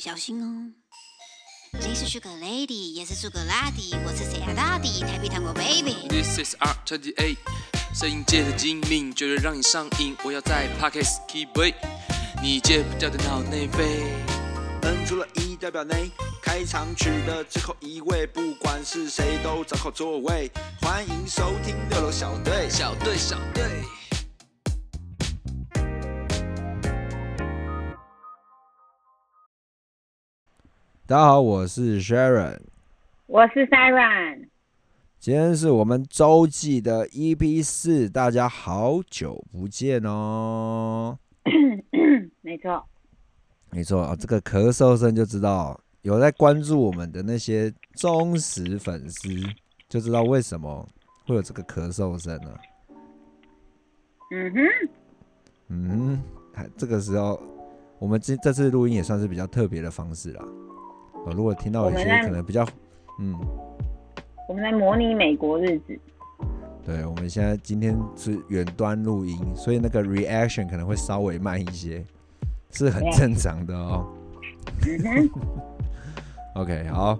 小心哦。你是 Sugar Lady，也是 Sugar Daddy，我是谁啊大弟，台北糖果 Baby。This is R twenty eight，摄影界的精明，绝对让你上瘾。我要在 Pockets keep it，你戒不掉的脑内啡。摁出了一代表内，开场曲的最后一位，不管是谁都找好座位。欢迎收听六楼小队。小队，小队。大家好，我是 Sharon，我是 Siren，今天是我们周记的 EP 四，大家好久不见哦。没错，没错啊，这个咳嗽声就知道有在关注我们的那些忠实粉丝，就知道为什么会有这个咳嗽声了。嗯哼，嗯，还这个时候，我们这这次录音也算是比较特别的方式啦。哦，如果听到有些可能比较，嗯，我们在模拟美国日子，对，我们现在今天是远端录音，所以那个 reaction 可能会稍微慢一些，是很正常的哦。OK，好，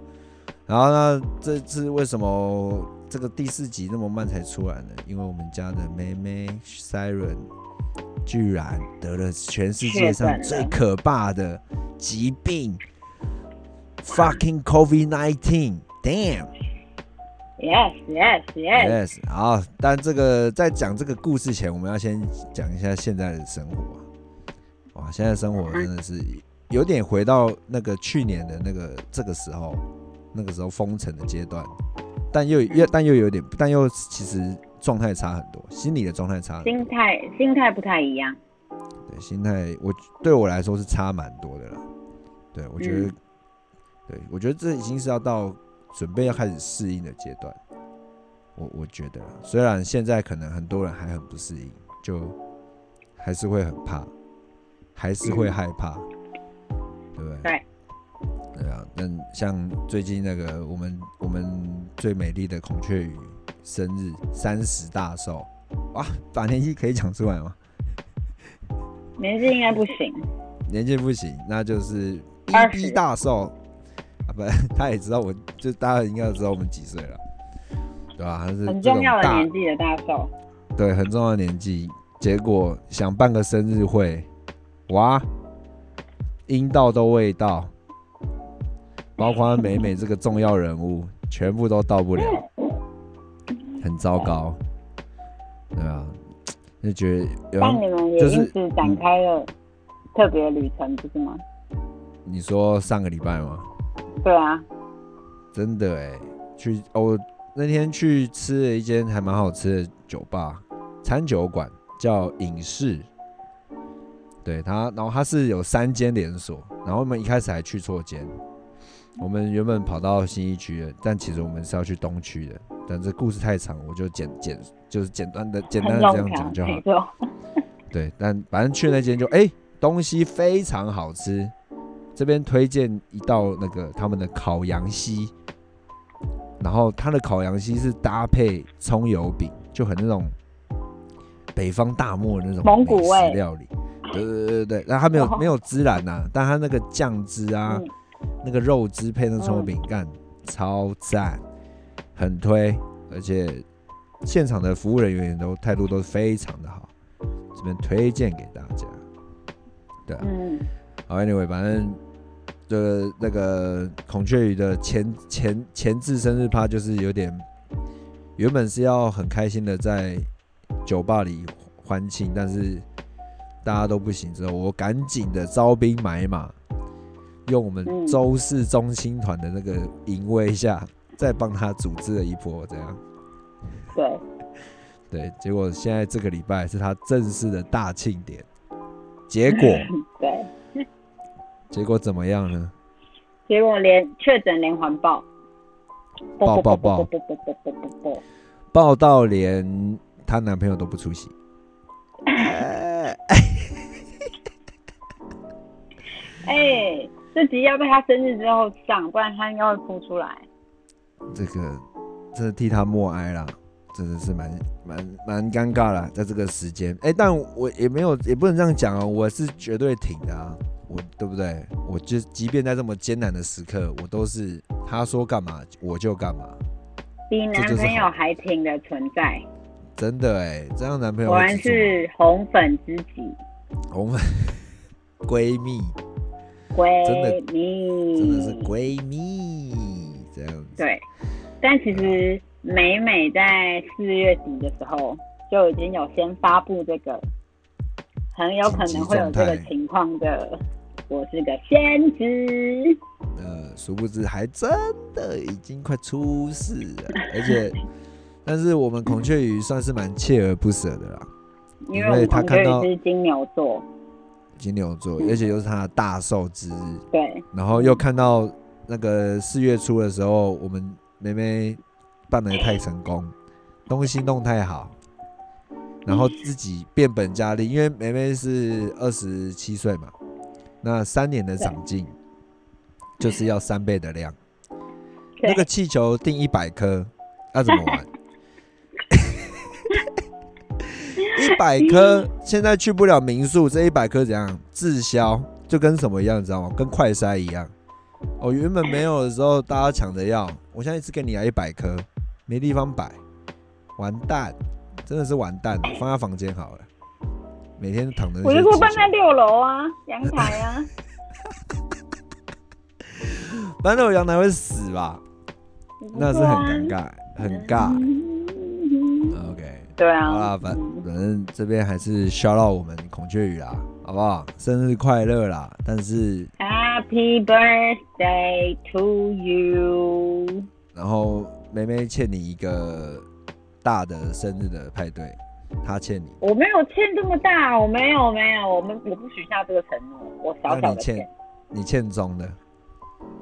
然后呢，这次为什么这个第四集那么慢才出来呢？因为我们家的妹妹 Siren 居然得了全世界上最可怕的疾病，fucking COVID nineteen。Damn。yes yes yes，Yes，好，但这个在讲这个故事前，我们要先讲一下现在的生活啊。哇，现在生活真的是有点回到那个去年的那个这个时候，那个时候封城的阶段，但又又但又有点，但又其实状态差很多，心理的状态差。心态心态不太一样，对，心态我对我来说是差蛮多的了。对，我觉得，嗯对我觉得这已经是要到准备要开始适应的阶段。我我觉得，虽然现在可能很多人还很不适应，就还是会很怕，还是会害怕，对不对？对。对啊，但像最近那个我们我们最美丽的孔雀鱼生日三十大寿，哇，把年纪可以讲出来吗？年纪应该不行，年纪不行，那就是逼20逼大寿啊！不，他也知道我，就大家应该都知道我们几岁了，对吧、他是很重要的年纪的大寿，对，很重要的年纪。结果想办个生日会，哇，阴道都未到，包括美美这个重要人物，全部都到不了，很糟糕，对啊，就觉得有但人你们也就是因此展开了特别的旅程，不是吗？你说上个礼拜吗？对啊，真的哎，去哦，那天去吃了一间还蛮好吃的酒吧餐酒馆，叫影视。对它，然后它是有三间连锁，然后我们一开始还去错间，我们原本跑到新一区的，但其实我们是要去东区的。但这故事太长，我就简简就是简单的简单的这样，讲就好对，但反正去那间就哎、东西非常好吃。这边推荐一道那个他们的烤羊膝，然后它的烤羊膝是搭配葱油饼，就很那种北方大漠那种蒙古食味料理。对对对对，然后它没有哦。没有孜然呐、但它那个酱汁啊，嗯。那个肉汁配那个葱油饼干，超赞，很推，而且现场的服务人员都态度都非常的好，这边推荐给大家。对啊，嗯，好，anyway，反正这那个孔雀鱼的前前前置生日趴就是有点，原本是要很开心的在酒吧里欢庆，但是大家都不行之后，我赶紧的招兵买马，用我们嗯。周氏中心团的那个淫威下，再帮他组织了一波，这样对，对，结果现在这个礼拜是他正式的大庆典，结果 对，结果怎么样呢？结果连确诊连环报，报报报报爆爆。爆爆爆到连她男朋友都不出席。哎这集要被她生日之后上不然她应该会哭出来。这个真的替他默哀了真的是蛮蛮蛮尴尬了在这个时间。哎但我也没有也不能这样讲啊我是绝对挺的啊。我对不对？我就即便在这么艰难的时刻，我都是他说干嘛我就干嘛，比男朋友还挺的存在，真的哎，这样男朋友果然是红粉知己，红粉闺蜜，闺蜜，真的是闺蜜这样子。对，但其实美美在四月底的时候就已经有先发布这个，很有可能会有这个情况的。我是个先知，呃，殊不知还真的已经快出事了，而且，但是我们孔雀鱼算是蛮锲而不舍的啦。因为他看到金牛座，金牛座，嗯。而且又是他的大寿之日，对，然后又看到那个四月初的时候，我们梅梅办的太成功，东西弄太好，然后自己变本加厉，因为梅梅是二十七岁嘛，那三年的长进就是要三倍的量。那个气球定一百颗，要怎么玩？一百颗现在去不了民宿，这一百颗怎样滞销？就跟什么一样，你知道吗？跟快筛一样。哦，原本没有的时候，大家抢着要，我现在一次给你来一百颗，没地方摆，完蛋，真的是完蛋了，放在房间好了。每天躺着我就说搬在六楼啊，阳台啊，搬到阳台会死吧？那是很尴尬，很尬。嗯 OK，对啊，好啦，反反正这边还是 shout out 我们孔雀鱼啦，好不好？生日快乐啦！但是 Happy birthday to you！然后妹妹欠你一个大的生日的派对，她欠你，我没有欠这么大，我没有没有，我们我不许下这个承诺，我小那你小的欠欠。你欠中的，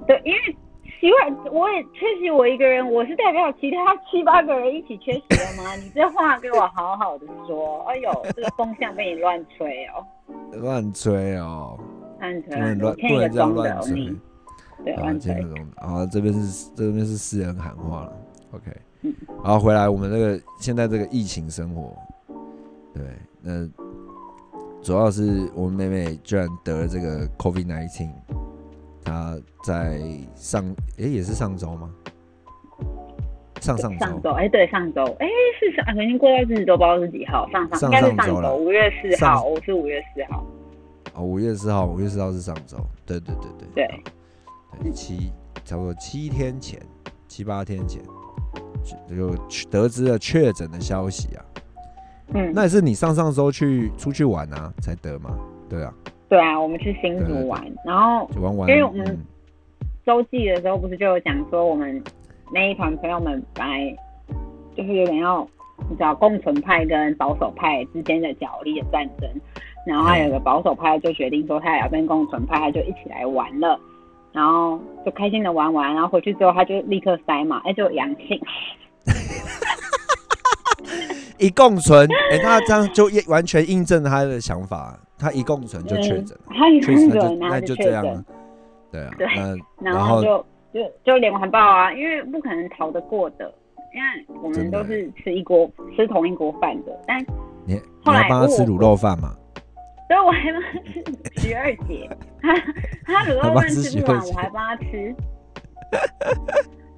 对，因为奇怪，我也缺席我一个人，我是代表其他七八个人一起缺席的吗？你这话给我好好的说。哎呦，这个风向被你乱吹哦，乱吹哦，乱吹乱，这样乱吹，。对，啊，乱吹欠个。中的，啊，这边是这边是私人喊话了，OK，嗯然后回来我们这个现在这个疫情生活，对，那主要是我们妹妹居然得了这个 COVID nineteen，她在上诶、也是上周吗？上上周。上周，哎、对，上周，哎、是上，已经过到日子都不知道是几号，上上上应该是上周了上周，五月四号，我是五月四号，哦，五月四号，五月四号是上周，对对对对。对对，七差不多七天前，七八天前就就得知了确诊的消息啊。嗯，那也是你上上周去出去玩啊才得嘛？对啊，对啊，我们去新竹玩，然后就玩玩。因为我们嗯周记的时候不是就有讲说，我们那一团朋友们本来就是有点要你知道共存派跟保守派之间的角力的战争，然后还有个保守派就决定说他也要跟共存派，他就一起来玩了，然后就开心的玩完，然后回去之后他就立刻塞嘛，哎就阳性，一共存，哎、他这样就完全印证了他的想法，他一共存就确诊他一共存那就这样了。。对啊，对那然后就就就连环爆啊，因为不可能逃得过的，因为我们都是吃一锅吃同一锅饭的，但你你后来还帮他吃卤肉饭嘛？所以我还帮他吃徐二姐，他他卤肉饭吃不完，我还帮他吃。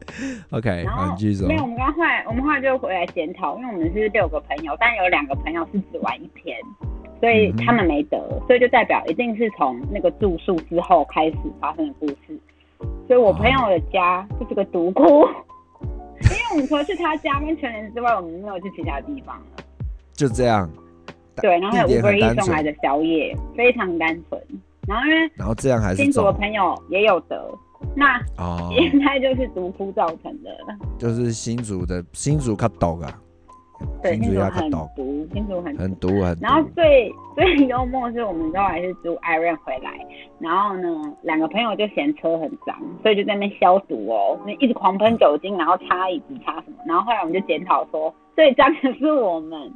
OK，好，然后你继续说没。有，我们刚后来我们后来就回来检讨，因为我们是六个朋友，但有两个朋友是只玩一天，所以他们没得，所以就代表一定是从那个住宿之后开始发生的故事。所以我朋友的家就是个独窟，因为我们除了去他家跟全联之外，我们没有去其他地方了。就这样，对，然后还有地点 Uber 很单 E 送来，的宵夜，非常单纯。然后因为然后这样还是新竹的朋友也有得，那哦，应该就是毒窟造成的。就是新竹的新竹卡抖啊，对，新竹卡抖，毒，新竹很毒。很毒很毒。然。后最 最幽默是，我们都还是租 Iron 回来，然后呢，两个朋友就嫌车很脏，所以就在那边消毒哦，那一直狂喷酒精，然后擦椅子擦什么，然后后来我们就检讨说，最脏的是我们，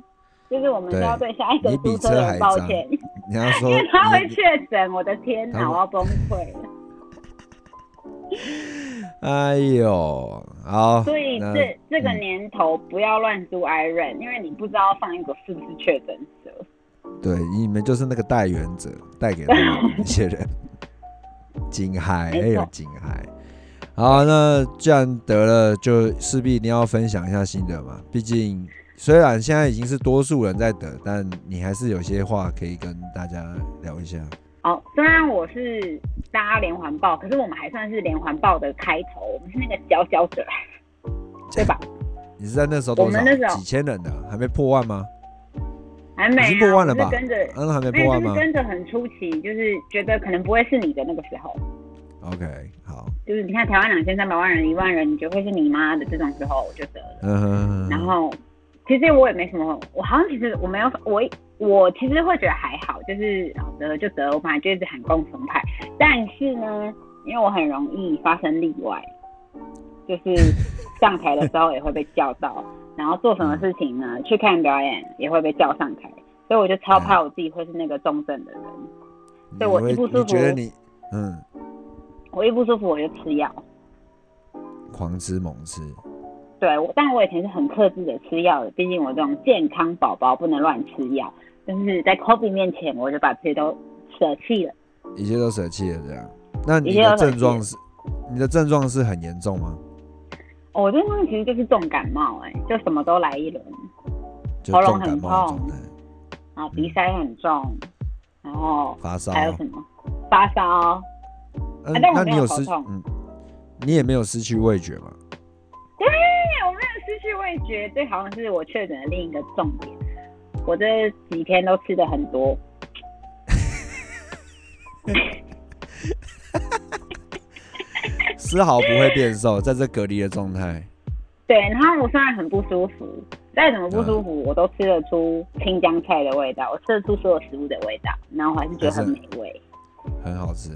就是我们都要对下一个租车车还人抱歉，你要说 因为他会确诊，我的天哪，我要崩溃了。哎呦，好，所以那这这个嗯年头不要乱租 Iron，因为你不知道上一个是不是确诊者。对，你们就是那个带源者，带给他们那些人。金海，哎有错景海。好，那既然得了，就势必一定要分享一下心得嘛。毕竟虽然现在已经是多数人在得，但你还是有些话可以跟大家聊一下。哦，虽然我是搭连环报，可是我们还算是连环报的开头，我们是那个佼佼者，对吧？你是在那时候多少我们那时？候几千人的，还没破万吗？还没、啊，已经破万了吧跟着，嗯，还没破万吗就是跟着很出奇，就是觉得可能不会是你的那个时候，？OK，好，就是你看台湾两千三百万人，一万人，你觉得会是你妈的这种时候，我就得了。嗯哼，然后其实我也没什么，我好像其实我没有我我其实会觉得还好，就是哦得了就得了，我本来就一直喊共存派，但是呢，因为我很容易发生例外，就是上台的时候也会被叫到，然后做什么事情呢，去看表演也会被叫上台，所以我就超怕我自己会是那个重症的人，对我一不舒服你觉得你嗯我一不舒服我就吃药。狂吃猛吃，对，我，但我以前是很克制的吃药的，毕竟我这种健康宝宝不能乱吃药。但是在 COVID 面前，我就把这些都舍弃了。一切都舍弃了这样。那你的症状是你的症状是很严重吗？哦我这东西其实就是重感冒、哎，就什么都来一轮，就喉咙很痛状态，然后鼻塞很重，然后发烧。还有什么发烧？嗯啊那你有失你也没有失去味觉吗？对，我没有失去味觉，这好像是我确诊的另一个重点。我这几天都吃的很多，丝毫不会变瘦，在这隔离的状态。对，然后我虽然很不舒服，再怎么不舒服，我都吃得出青江菜的味道，我吃得出所有食物的味道，然后我还是觉得很美味，很好吃，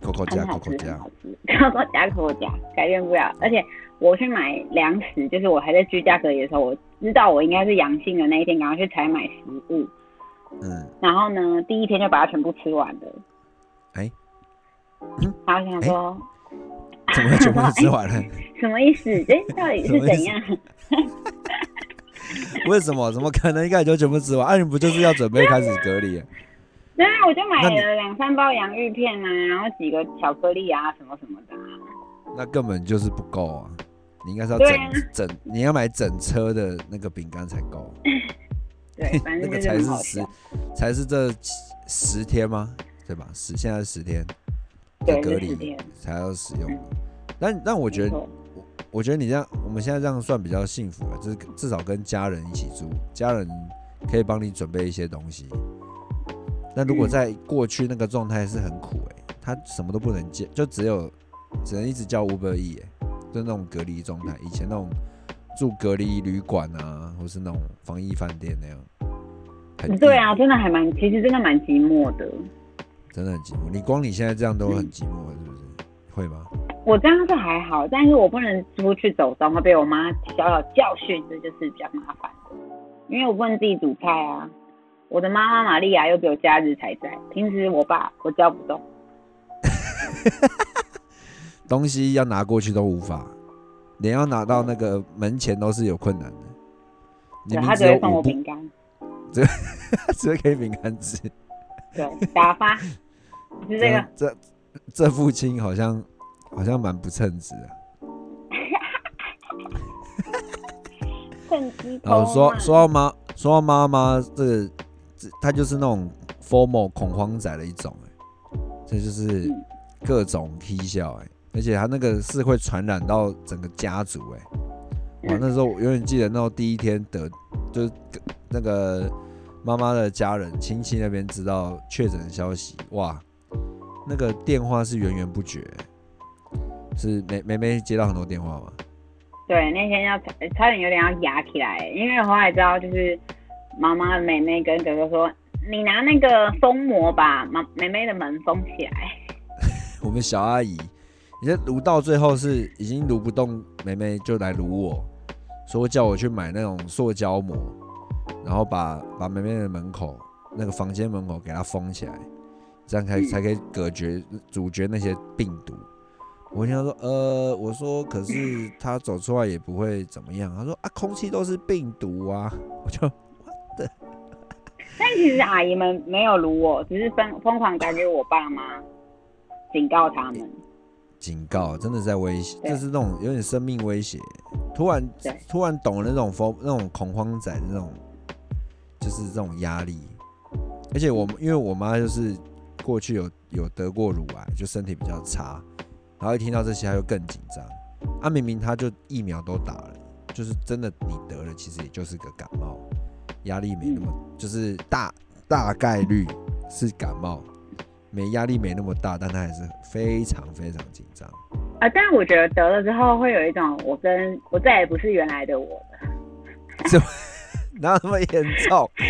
口口加口口加口口夹口口夹，改变不了。而且我去买粮食，就是我还在居家隔离的时候，我知道我应该是阳性的那一天，赶快去采买食物，嗯，然后呢，第一天就把它全部吃完了。哎然后想说、怎么会全部都吃完了？什么意思？这到底是怎样？为什么？怎么可能一开始就全部吃完？啊，你不就是要准备开始隔离了？对啊，我就买了两三包洋芋片啊，然后几个巧克力啊，什么什么的、啊。那根本就是不够啊！你应该是要整整，你要买整车的那个饼干才够，对，反那个才是十才是这十天吗？对吧？十现在是十天的对，隔离。才要使用嗯。但但我觉得没错我觉得你这样，我们现在这样算比较幸福了，就是至少跟家人一起住，家人可以帮你准备一些东西。那如果嗯在过去那个状态是很苦哎、他什么都不能叫，就只有只能一直叫 Uber E 哎、就那种隔离状态。以前那种住隔离旅馆啊，或是那种防疫饭店那样，很对啊，真的还蛮，其实真的蛮寂寞的。真的很寂寞。你光你现在这样都很寂寞了，是不是？会吗？我这样是还好，但是我不能出去走动，会被我妈小小教训，这就是比较麻烦的。因为我不能自己煮菜啊。我的妈妈玛利亚又只有假日才在，平时我爸我教不动。东西要拿过去都无法，连要拿到那个门前都是有困难的。你对，明他只有五步，我饼干，只会给饼干吃。对，打发，是这个。这这父亲好像好像蛮不称职的。趁机然后偷嘛说说到妈说到妈妈，这个这他就是那种 formal 恐慌仔的一种、欸，这就是嗯各种踢笑哎、而且他那个是会传染到整个家族哎、哇，嗯那时候我永远记得那时候第一天得就是那个妈妈的家人亲戚那边知道确诊的消息，哇，那个电话是源源不绝欸、是梅梅梅接到很多电话吗？对，那天要差差点有点要压起来，因为后来知道就是妈妈、妹妹跟哥哥说，你拿那个封膜把妈妹妹的门封起来。我们小阿姨，你这撸到最后是已经撸不动，妹妹就来撸我，说叫我去买那种塑胶膜，然后把把妹妹的门口那个房间门口给它封起来，这样才嗯才可以隔绝阻绝那些病毒。我听他说，呃，我说可是他走出来也不会怎么样。他说啊，空气都是病毒啊，我就 但其实阿姨们没有撸我，只是疯疯狂打给我爸妈，警告他们。警告，真的在威胁，对这是那种有点生命威胁。突然突然懂了那种疯那种恐慌仔的那种，就是这种压力。而且我因为我妈就是过去有有得过乳癌，就身体比较差，然后一听到这些，她就更紧张。啊，明明她就疫苗都打了，就是真的你得了，其实也就是个感冒，压力没那么，就是大大概率是感冒，没压力没那么大，但他还是非常非常紧张。啊，但我觉得得了之后会有一种我跟我再也不是原来的我了。哪有那么严重？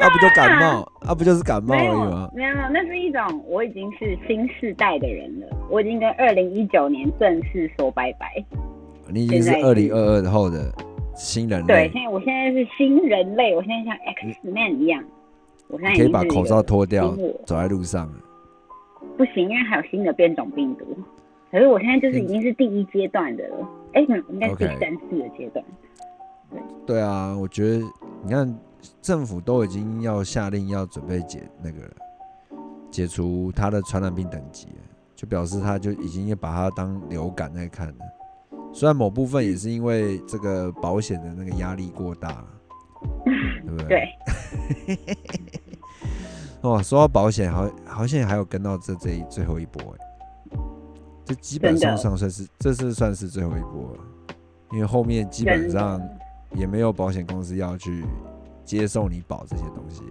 那、不就感冒？啊，不就是感冒而已吗？没有，没有，那是一种我已经是新世代的人了，我已经跟二零一九年正式说拜拜。你已经是二零二二后的新人对，类，现在我现在是新人类，我现在像 X Man 一样，我现在你可以把口罩脱掉，走在路上。不行，因为还有新的变种病毒。可是我现在就是已经是第一阶段的了，哎、应该是第三四的阶段。对啊，我觉得你看政府都已经要下令要准备解那个了解除它的传染病等级了，就表示他就已经把它当流感在看了。虽然某部分也是因为这个保险的那个压力过大，对不对？对，哦，说到保险，好好像还有跟到这这一最后一波哎，这基本上真的上算是这是算是最后一波了，因为后面基本上也没有保险公司要去接受你保这些东西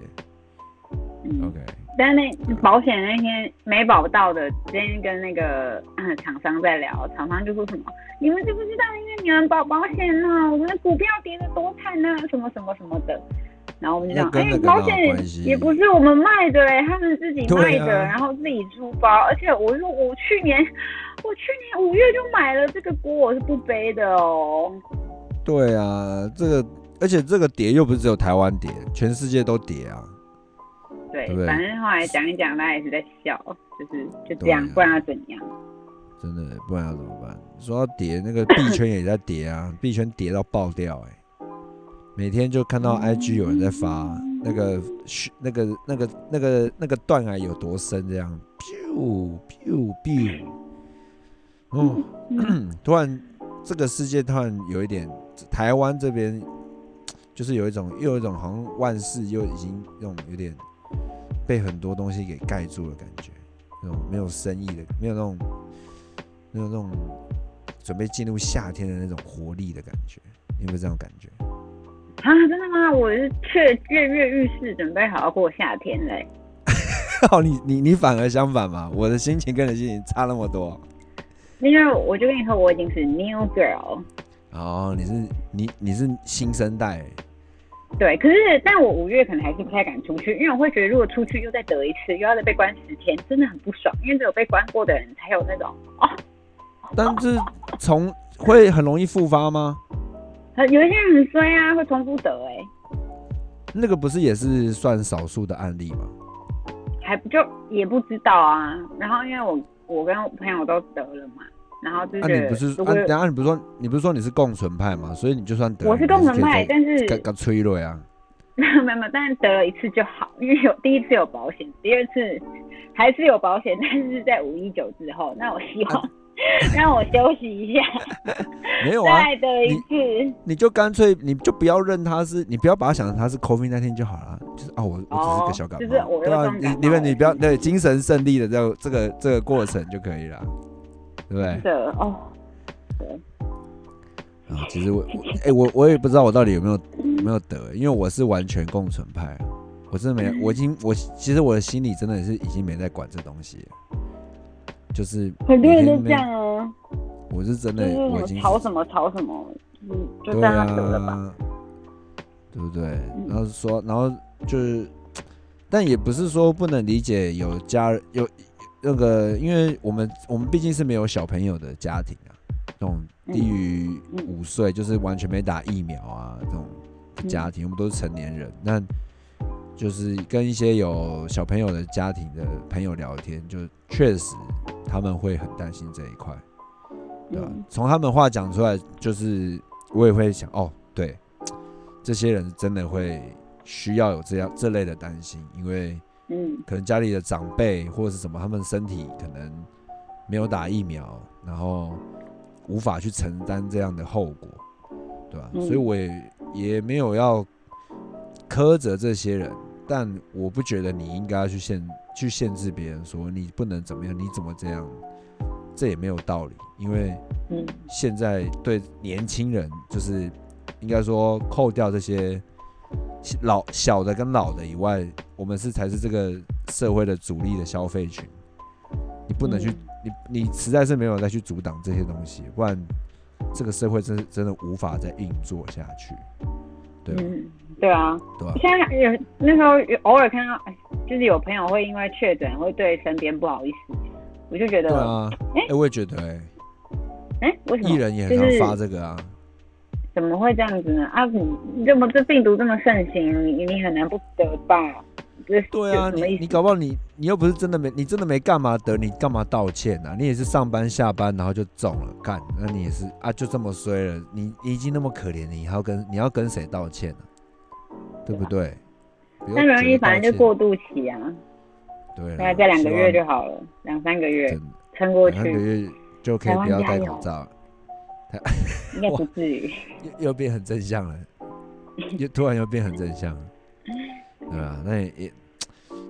OK，但那保险那天没保到的，今天跟那个嗯厂商在聊，厂商就说什么，你们知不知道，因为你们保保险呢、我们的股票跌得多惨呢、什么什么什么的。然后我们就讲，哎、那跟那个保险也不是我们卖的哎、他们自己卖的，啊然后自己出包。而且我说我去年，我去年五月就买了，这个锅我是不背的哦。对啊，这个而且这个跌又不是只有台湾跌，全世界都跌啊。对，对对反正后来讲一讲，大家也是在笑，就是就这样，啊不然要怎样？真的，不然要怎么办？说要跌，那个币圈也在跌啊，币圈跌到爆掉哎、每天就看到 IG 有人在发那个嘘那个那个那个那个断崖有多深，这样，biu biu biu，哦，突然这个世界突然有一点，台湾这边就是有一种又有一种好像万事又已经那种有点被很多东西给盖住了感觉，那种没有生意的，没有那种没有那种准备进入夏天的那种活力的感觉，有没有这种感觉？啊，真的吗？我是却跃跃欲试，准备好好过夏天嘞。哦，你你你反而相反嘛，我的心情跟你的心情差那么多。因为我就跟你说，我已经是 new girl。哦，你是你你是新生代，对，可是但我五月可能还是不太敢出去，因为我会觉得如果出去又再得一次，又要再被关十天，真的很不爽。因为只有被关过的人才有那种哦，但是从会很容易复发吗？很有一些人很衰啊，会重复得哎、那个不是也是算少数的案例吗？还不就也不知道啊。然后因为我我跟我朋友都得了嘛，然后就啊，觉得你不是啊，如果等下你不是说你不是说你是共存派嘛？所以你就算得，我是共存派，但是刚刚催了呀。没有没有，没有但是得了一次就好，因为有第一次有保险，第二次还是有保险，但是在五一九之后，那我希望、让我休息一下，没有啊，再得一次。你就干脆你就不要认他是，你不要把他想成他是 COVID 那天就好了，就是啊，我我只是个小感冒，就是我有对啊，你你们你不要对精神胜利的这个这个这个过程就可以了，对不对？的哦，对。啊，其实我我哎、我我也不知道我到底有没有有没有得，因为我是完全共存派啊，我真的没，我已经我其实我的心里真的是已经没在管这东西了，就是很多人都这样啊，我是真的我已经吵什么吵什么，嗯就对让他得了吧。啊，对不对？然后说，然后就是，但也不是说不能理解有家人有那个，因为我们我们毕竟是没有小朋友的家庭啊，那种低于嗯五岁就是完全没打疫苗啊这种家庭，我们都是成年人，那就是跟一些有小朋友的家庭的朋友聊天，就确实他们会很担心这一块。对吧嗯？从他们话讲出来，就是我也会想，哦，对，这些人真的会需要有这样这类的担心，因为嗯可能家里的长辈或者是什么，他们身体可能没有打疫苗，然后无法去承担这样的后果，对吧？嗯所以我也也没有要苛责这些人，但我不觉得你应该要去限去限制别人说你不能怎么样，你怎么这样，这也没有道理，因为嗯现在对年轻人，就是应该说扣掉这些老小的跟老的以外，我们是才是这个社会的主力的消费群。你不能去，嗯你你实在是没有再去阻挡这些东西，不然这个社会真真的无法再运作下去，对吧？嗯，对啊，对吧？现在有那时候有偶尔看到，哎就是有朋友会因为确诊会对身边不好意思，我就觉得，对啊，哎哎，我也觉得，哎，哎、为什么艺人也很常就是发这个啊，怎么会这样子呢？啊，你你这么这病毒这么盛行，你你很难不得吧？这对啊？你你搞不好你你又不是真的没，你真的没干嘛得，你干嘛道歉啊？你也是上班下班然后就中了，干，那你也是啊，就这么衰了，你你已经那么可怜，你还要跟你要跟谁道歉呢、对不对？那容易反正就过渡期啊，对，大概再两个月就好了，两三个月撑过两三个去，月就可以不要戴口罩，应该不至于。又 又变很正向了，又突然又变很正向了，对吧？那也也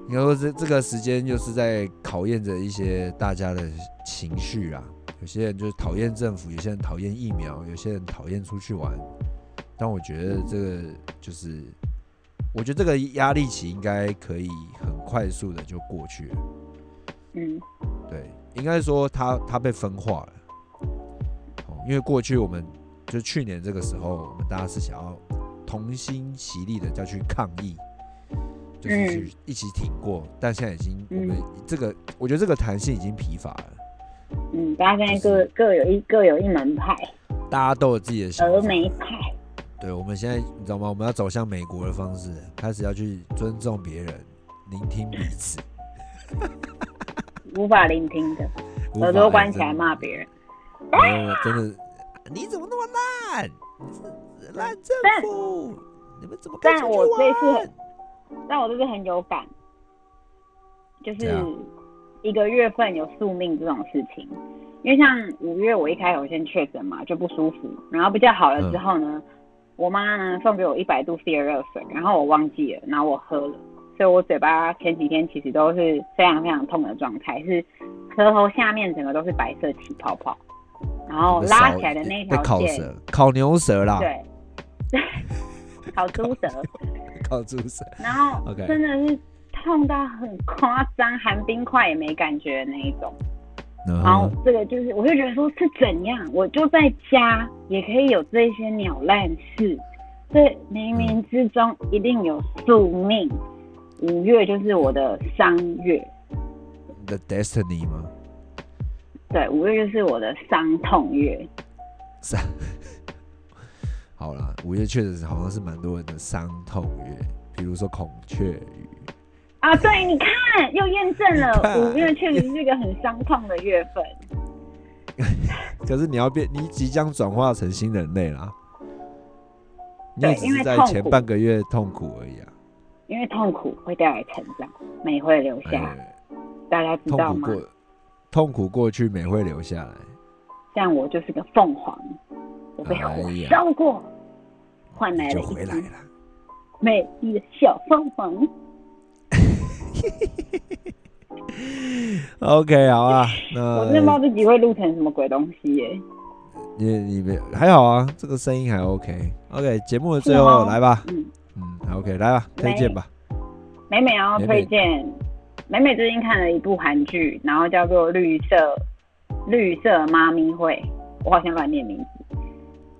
应该说这这个时间就是在考验着一些大家的情绪啊。有些人就是讨厌政府，有些人讨厌疫苗，有些人讨厌出去玩。但我觉得这个就是，我觉得这个压力期应该可以很快速的就过去了。嗯对，应该说它它被分化了。哦，因为过去我们就去年这个时候，我们大家是想要同心协力的要去抗议，就是去一起挺过，但现在已经我们这个，我觉得这个弹性已经疲乏了，嗯，大家现在各各有一各有一门派，大家都有自己的想法。峨眉派。对，我们现在你知道吗？我们要走向美国的方式，开始要去尊重别人，聆听彼此，无法聆听的，耳朵关起来骂别人。然后真的，你怎么那么烂？烂政府，你们怎么但我这次很，但我这次很有感，就是一个月份有宿命这种事情。因为像五月我一开头先确诊嘛，就不舒服，然后比较好了之后呢，我妈呢送给我一百度 C 的热水，然后我忘记了，然后我喝了，所以我嘴巴前几天其实都是非常非常痛的状态，是舌头下面整个都是白色起泡泡，然后拉起来的那条线，烤舌，烤牛舌啦，对，烤猪舌。烤猪舌。然后真的是痛到很夸张，含冰块也没感觉的那一种。然然后后这个就是，我就觉得说是怎样，我就在家也可以有这些鸟烂事，这冥冥之中一定有宿命。五月就是我的伤月，，The destiny 吗？对，五月就是我的伤痛月。是啊。好啦，五月确实好像是蛮多人的伤痛月，比如说孔雀鱼。啊，对，你看又验证了，五月确实是一个很伤痛的月份。可是你要变，你即将转化成新人类啦。你只是在前半个月痛苦而已啊。因为痛苦会带来成长，美会留下，哎，大家知道吗？痛苦过，痛苦过去，美会留下来。像我就是个凤凰，我被火哎呀烧过，换来了一只就回来了。美丽的小凤凰。OK，好啊，我真的不知道自己会录成什么鬼东西耶。你你别还好啊，这个声音还 OK。OK，节目的最后来吧，嗯，嗯，OK，来吧，推荐吧。美美要美美推荐，美美最近看了一部韩剧，然后叫做《绿色绿色妈咪会》，我好像乱念名字。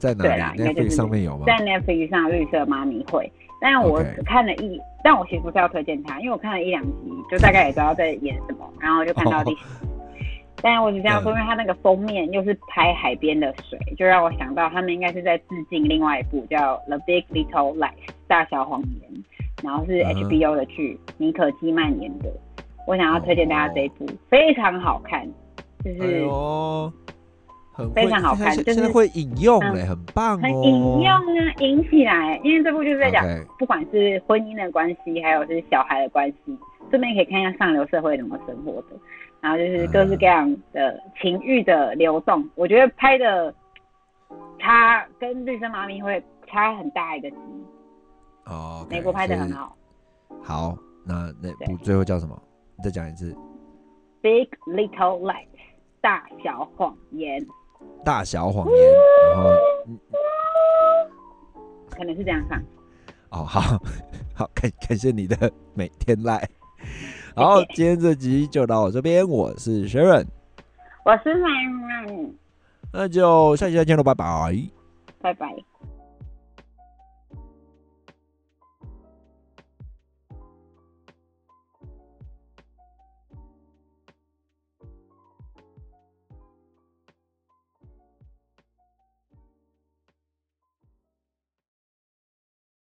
在哪对啦里应该就是？Netflix 上面有吗？在 Netflix 上《绿色妈咪会》，但我只看了一但我其实不是要推荐它，因为我看了一两集，就大概也知道在演什么，然后就看到第十。但我只这样说，因为它那个封面又是拍海边的水，就让我想到他们应该是在致敬另外一部叫《The Big Little Lies》大小谎言，然后是 HBO 的剧，妮可基曼演的。我想要推荐大家这一部，非常好看，就哎是呦，很非常好看就是会引用嗯，很棒哦。很引用啊，引起来，因为这部就是在讲不管是婚姻的关系，还有是小孩的关系，顺便可以看一下上流社会怎么生活的。然后就是各式各样的情欲的流动，我觉得拍的差跟绿色妈咪会差很大一个级，哦，美国拍的很。好。好，那那对部最后叫什么？你再讲一次。Big Little Lies，大小谎言，大小谎言，然后嗯可能是这样唱。哦，好 好感感谢你的每天来。好，今天这集就到我这边，我是 Sharon，我是曼曼，那就下期再见喽，拜拜。拜拜。